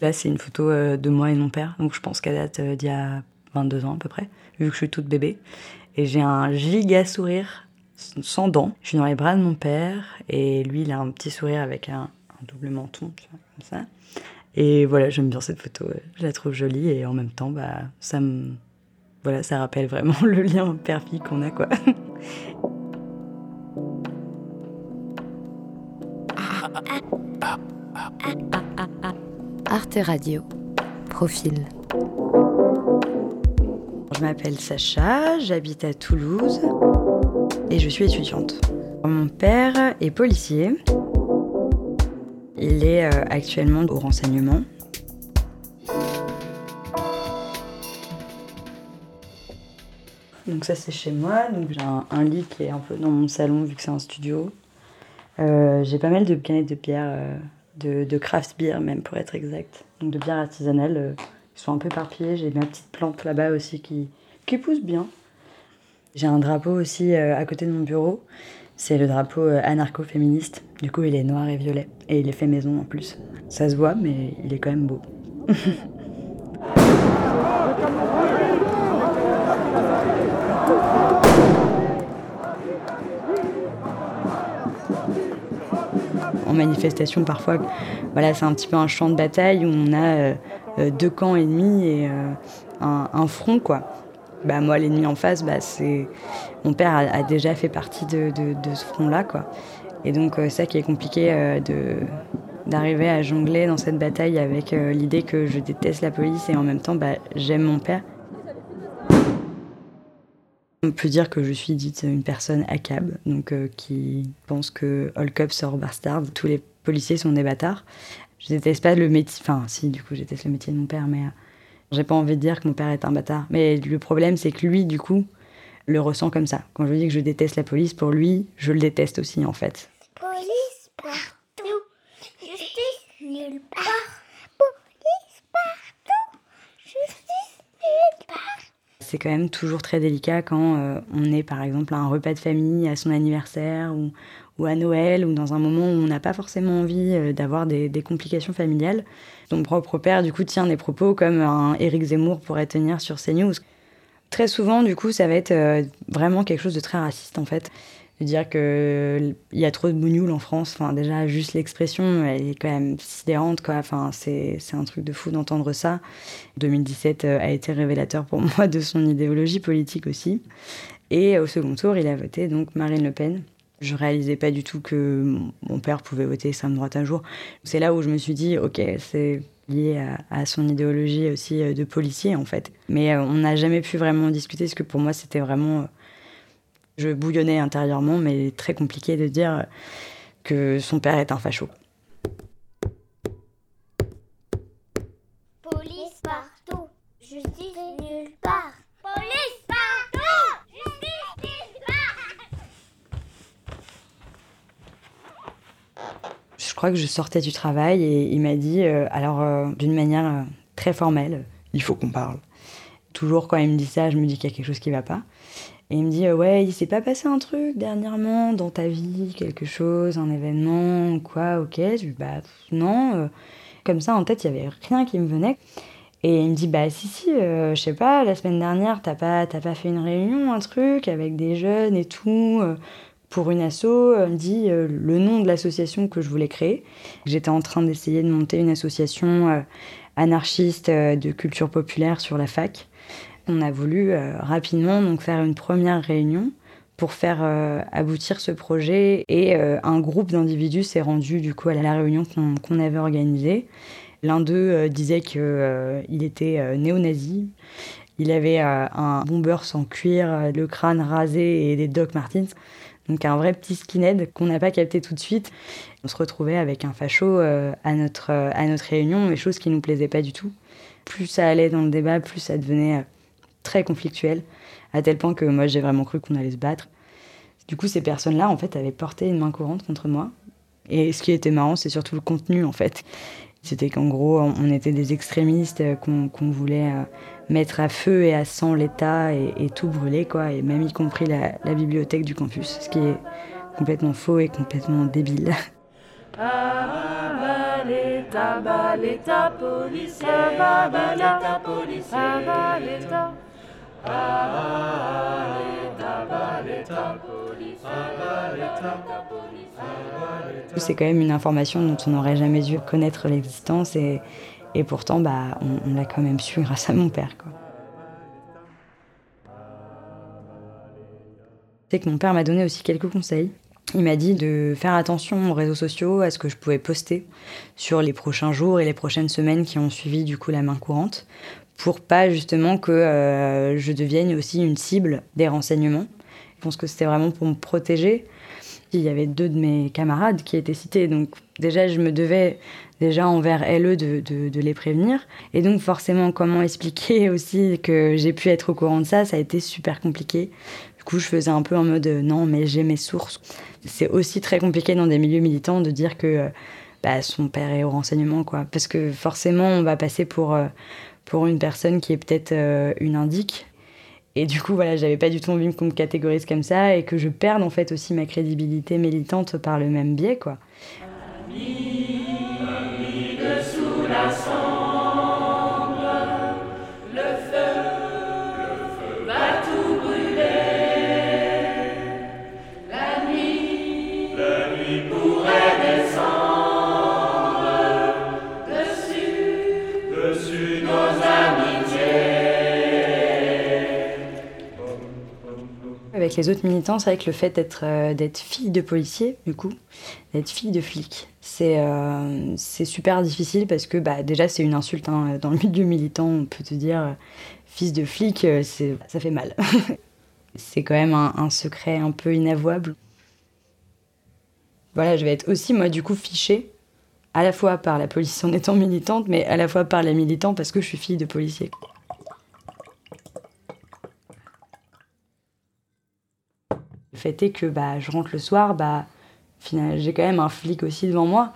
Là, c'est une photo euh, de moi et mon père, donc je pense qu'elle date euh, d'il y a 22 ans à peu près, vu que je suis toute bébé. Et j'ai un giga sourire sans dents. Je suis dans les bras de mon père, et lui, il a un petit sourire avec un, double menton, comme ça. Et voilà, j'aime bien cette photo, je la trouve jolie, et en même temps, bah, ça me. Voilà, ça rappelle vraiment le lien père-fille qu'on a, quoi. Arte Radio. Profil. Je m'appelle Sacha, j'habite à Toulouse et je suis étudiante. Mon père est policier. Il est euh, actuellement au renseignement. Donc ça c'est chez moi, donc j'ai un, lit qui est un peu dans mon salon vu que c'est un studio. Euh, j'ai pas mal de canettes de bière euh, de, craft beer même pour être exact. Donc de bière artisanale. Euh, ils sont un peu éparpillés. J'ai ma petite plante là-bas aussi qui, qui pousse bien. J'ai un drapeau aussi euh, à côté de mon bureau. C'est le drapeau euh, anarcho-féministe. Du coup, il est noir et violet. Et il est fait maison en plus. Ça se voit, mais il est quand même beau. en manifestation parfois, voilà, c'est un petit peu un champ de bataille où on a euh, euh, deux camps ennemis et euh, un, front, quoi. Bah, moi, l'ennemi en face, bah, c'est mon père a, déjà fait partie de, ce front-là, quoi. Et donc, ça qui est compliqué de d'arriver à jongler dans cette bataille avec l'idée que je déteste la police et en même temps, bah, j'aime mon père. On peut dire que je suis dite une personne cab, donc euh, qui pense que All Cup sort bastard, tous les policiers sont des bâtards. Je déteste pas le métier, enfin si du coup je déteste le métier de mon père, mais euh, j'ai pas envie de dire que mon père est un bâtard. Mais le problème c'est que lui du coup le ressent comme ça. Quand je dis que je déteste la police, pour lui je le déteste aussi en fait. Police partout, justice nulle part. C'est quand même toujours très délicat quand euh, on est par exemple à un repas de famille, à son anniversaire ou, à Noël ou dans un moment où on n'a pas forcément envie euh, d'avoir des, des, complications familiales. Ton propre père du coup tient des propos comme un Éric Zemmour pourrait tenir sur CNews. Très souvent du coup ça va être euh, vraiment quelque chose de très raciste en fait de dire qu'il y a trop de bougnoules en France. Enfin, déjà, juste l'expression, elle est quand même sidérante, quoi. Enfin, c'est un truc de fou d'entendre ça. 2017 euh, a été révélateur pour moi de son idéologie politique aussi. Et au second tour, il a voté donc Marine Le Pen. Je réalisais pas du tout que mon père pouvait voter extrême droite un jour. C'est là où je me suis dit, ok, c'est lié à, son idéologie aussi euh, de policier en fait. Mais euh, on n'a jamais pu vraiment discuter parce que pour moi c'était vraiment je bouillonnais intérieurement, mais très compliqué de dire que son père est un facho. Police partout, justice nulle part. Police partout, justice nulle part. Je crois que je sortais du travail et il m'a dit, euh, alors euh, d'une manière euh, très formelle, il faut qu'on parle. Toujours quand il me dit ça, je me dis qu'il y a quelque chose qui va pas. Et il me dit, ouais, il s'est pas passé un truc dernièrement dans ta vie, quelque chose, un événement, quoi, ok. Je dis, bah non. Euh. Comme ça, en tête, il y avait rien qui me venait. Et il me dit, bah si, si, euh, je sais pas, la semaine dernière, t'as pas, pas fait une réunion, un truc, avec des jeunes et tout, euh, pour une asso. Il me dit le nom de l'association que je voulais créer. J'étais en train d'essayer de monter une association anarchiste de culture populaire sur la fac on a voulu euh, rapidement donc faire une première réunion pour faire euh, aboutir ce projet et euh, un groupe d'individus s'est rendu du coup à la réunion qu'on avait organisée. L'un d'eux disait qu'il était néo-nazi. Il avait un bomber sans cuir, le crâne rasé et des Doc Martens. Donc un vrai petit skinhead qu'on n'a pas capté tout de suite. On se retrouvait avec un facho à, notre, à notre réunion, mais chose qui ne nous plaisait pas du tout. Plus ça allait dans le débat, plus ça devenait très conflictuel, à tel point que moi j'ai vraiment cru qu'on allait se battre. Du coup, ces personnes-là, en fait, avaient porté une main courante contre moi. Et ce qui était marrant, c'est surtout le contenu, en fait. C'était qu'en gros, on était des extrémistes, euh, qu'on voulait euh, mettre à feu et à sang l'État et, tout brûler, quoi, et même y compris la, bibliothèque du campus, ce qui est complètement faux et complètement débile. C'est quand même une information dont on n'aurait jamais dû connaître l'existence et, et pourtant bah, on, on l'a quand même su grâce à mon père. C'est que mon père m'a donné aussi quelques conseils. Il m'a dit de faire attention aux réseaux sociaux, à ce que je pouvais poster sur les prochains jours et les prochaines semaines qui ont suivi du coup la main courante, pour pas justement que euh, je devienne aussi une cible des renseignements. Je pense que c'était vraiment pour me protéger. Il y avait deux de mes camarades qui étaient cités, donc déjà je me devais déjà envers LE de, de, les prévenir. Et donc forcément, comment expliquer aussi que j'ai pu être au courant de ça, ça a été super compliqué. Du coup, je faisais un peu en mode euh, non, mais j'ai mes sources. C'est aussi très compliqué dans des milieux militants de dire que euh, bah, son père est au renseignement, quoi. Parce que forcément, on va passer pour, euh, pour une personne qui est peut-être une indique. Et du coup, voilà, j'avais pas du tout envie qu'on me catégorise comme ça et que je perde en fait aussi ma crédibilité militante par le même biais, quoi. Avec les autres militants, c'est vrai que le fait d'être euh, fille de policier, du coup, d'être fille de flic, c'est euh, c'est super difficile parce que bah, déjà c'est une insulte. Hein. Dans le milieu militant, on peut te dire euh, fils de flic, ça fait mal. c'est quand même un, secret un peu inavouable. Voilà, je vais être aussi moi du coup fichée à la fois par la police en étant militante, mais à la fois par les militants parce que je suis fille de policier. Fait est que bah, je rentre le soir, bah, j'ai quand même un flic aussi devant moi.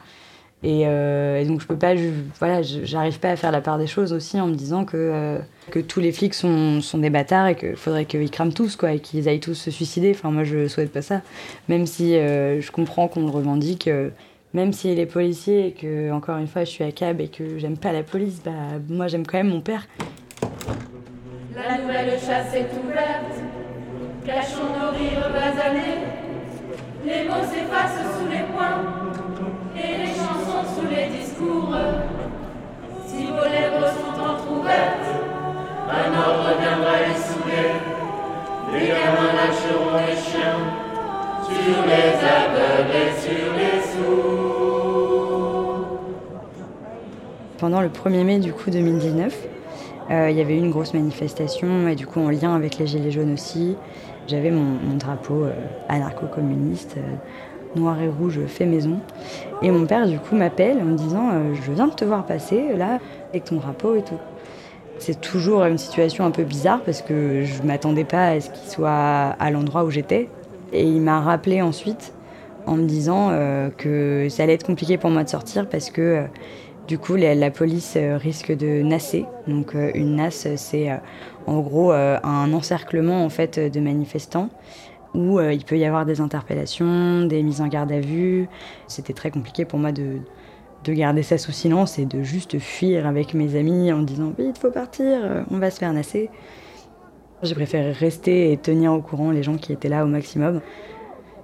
Et, euh, donc je peux pas, voilà, j'arrive pas à faire la part des choses aussi en me disant que, euh, que tous les flics sont, sont des bâtards et qu'il faudrait qu'ils crament tous quoi et qu'ils aillent tous se suicider. Enfin moi je souhaite pas ça. Même si euh, je comprends qu'on le revendique, même s'il est policier et que encore une fois je suis à cab et que j'aime pas la police, bah moi j'aime quand même mon père. La nouvelle chasse est ouverte, cachons nos rires basanés. Les mots s'effacent sous les poings et les chansons sous les discours. Si vos lèvres sont entrouvertes, un ordre viendra les souder. Les gamins lâcheront les chiens sur les aveugles et sur les sourds. Pendant le 1er mai du coup 2019, euh, il y avait eu une grosse manifestation et du coup en lien avec les Gilets jaunes aussi, j'avais mon, drapeau euh, anarcho-communiste, euh, noir et rouge fait maison. Et mon père du coup m'appelle en me disant euh, je viens de te voir passer là avec ton drapeau et tout. C'est toujours une situation un peu bizarre parce que je m'attendais pas à ce qu'il soit à l'endroit où j'étais. Et il m'a rappelé ensuite en me disant que ça allait être compliqué pour moi de sortir parce que du coup la, police euh, risque de nasser. Donc euh, une nasse, c'est euh, en gros un encerclement en fait de manifestants où il peut y avoir des interpellations, des mises en garde à vue. C'était très compliqué pour moi de, de garder ça sous silence et de juste fuir avec mes amis en disant vite faut partir, on va se faire nasser. J'ai préféré rester et tenir au courant les gens qui étaient là au maximum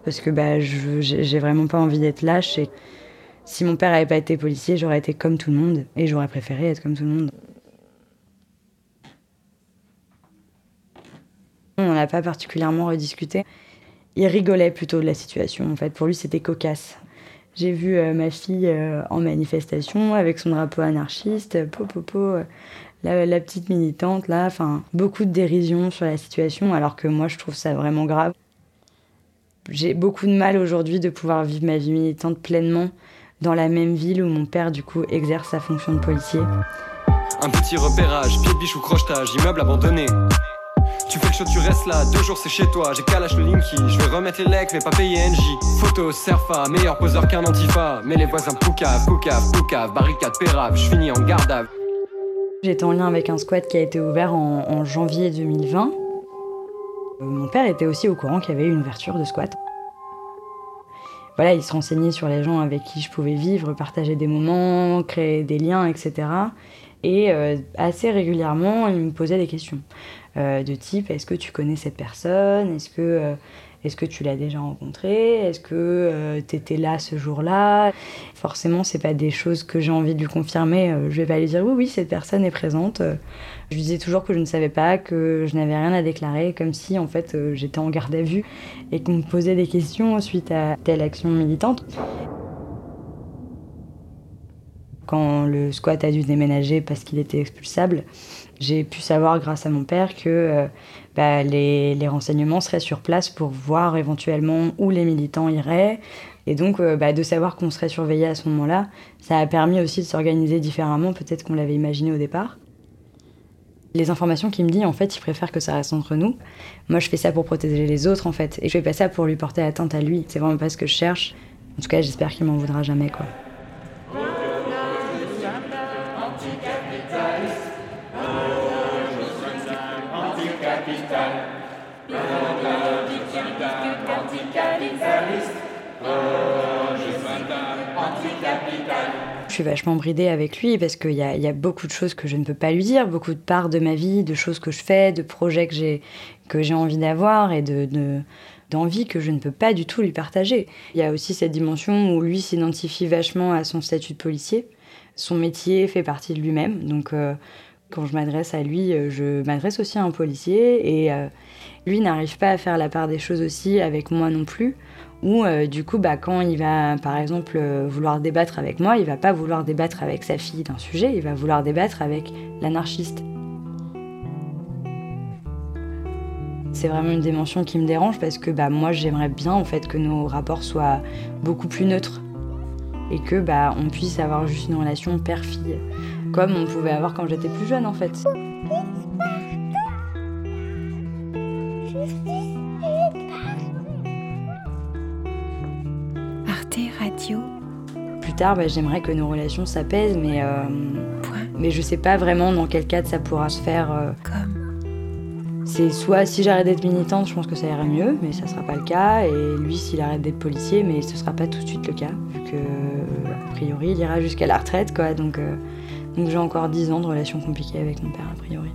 parce que bah, j'ai vraiment pas envie d'être lâche et si mon père avait pas été policier, j'aurais été comme tout le monde et j'aurais préféré être comme tout le monde. On n'en a pas particulièrement rediscuté. Il rigolait plutôt de la situation. En fait, pour lui, c'était cocasse. J'ai vu euh, ma fille euh, en manifestation avec son drapeau anarchiste, po, po, po, euh, la, la petite militante là, enfin beaucoup de dérision sur la situation, alors que moi je trouve ça vraiment grave. J'ai beaucoup de mal aujourd'hui de pouvoir vivre ma vie militante pleinement dans la même ville où mon père du coup exerce sa fonction de policier. Un petit repérage, pied de biche ou crochetage, immeuble abandonné. Tu fais le show, tu restes là, deux jours c'est chez toi. J'ai calage le linky, je vais remettre les lecs, mais pas payer NJ. Photo, serfa, meilleur poseur qu'un antifa. Mais les voisins poucave, poucave, poucave, barricade, pérave, je finis en garde à J'étais en lien avec un squat qui a été ouvert en, en janvier 2020. Euh, Mon père était aussi au courant qu'il y avait eu une ouverture de squat. Voilà, il se renseignait sur les gens avec qui je pouvais vivre, partager des moments, créer des liens, etc. Et euh, assez régulièrement, il me posait des questions euh, de type est-ce que tu connais cette personne? Est-ce que, euh, est que tu l'as déjà rencontrée Est-ce que tu étais là ce jour-là? Forcément, c'est pas des choses que j'ai envie de lui confirmer. je vais pas lui dire oui, oui, cette personne est présente. je lui disais toujours que je ne savais pas, que je n'avais rien à déclarer, comme si en fait j'étais en garde à vue et qu'on me posait des questions suite à telle action militante quand le squat a dû déménager parce qu'il était expulsable, j'ai pu savoir grâce à mon père que euh, bah, les, renseignements seraient sur place pour voir éventuellement où les militants iraient. Et donc euh, bah, de savoir qu'on serait surveillé à ce moment-là, ça a permis aussi de s'organiser différemment, peut-être qu'on l'avait imaginé au départ. Les informations qu'il me dit, en fait, il préfère que ça reste entre nous. Moi, je fais ça pour protéger les autres, en fait. Et je fais pas ça pour lui porter atteinte à lui. C'est vraiment pas ce que je cherche. En tout cas, j'espère qu'il m'en voudra jamais, quoi. Je suis vachement bridée avec lui parce qu'il y, a beaucoup de choses que je ne peux pas lui dire, beaucoup de parts de ma vie, de choses que je fais, de projets que j'ai que j'ai envie d'avoir et de, d'envie que je ne peux pas du tout lui partager. Il y a aussi cette dimension où lui s'identifie vachement à son statut de policier. Son métier fait partie de lui-même, donc euh, quand je m'adresse à lui, euh, je m'adresse aussi à un policier et euh, lui n'arrive pas à faire la part des choses aussi avec moi non plus. Ou euh, du coup, bah, quand il va par exemple vouloir débattre avec moi, il va pas vouloir débattre avec sa fille d'un sujet, il va vouloir débattre avec l'anarchiste. C'est vraiment une dimension qui me dérange parce que bah, moi j'aimerais bien en fait que nos rapports soient beaucoup plus neutres et que bah, on puisse avoir juste une relation père-fille comme on pouvait avoir quand j'étais plus jeune en fait. Tard, bah, j'aimerais que nos relations s'apaisent, mais, euh, mais je sais pas vraiment dans quel cadre ça pourra se faire. Euh. Comme? C'est soit si j'arrête d'être militante, je pense que ça irait mieux, mais ça sera pas le cas. Et lui, s'il arrête d'être policier, mais ce sera pas tout de suite le cas, vu que a priori, il ira jusqu'à la retraite, quoi. Donc, euh, donc j'ai encore 10 ans de relation compliquée avec mon père, a priori.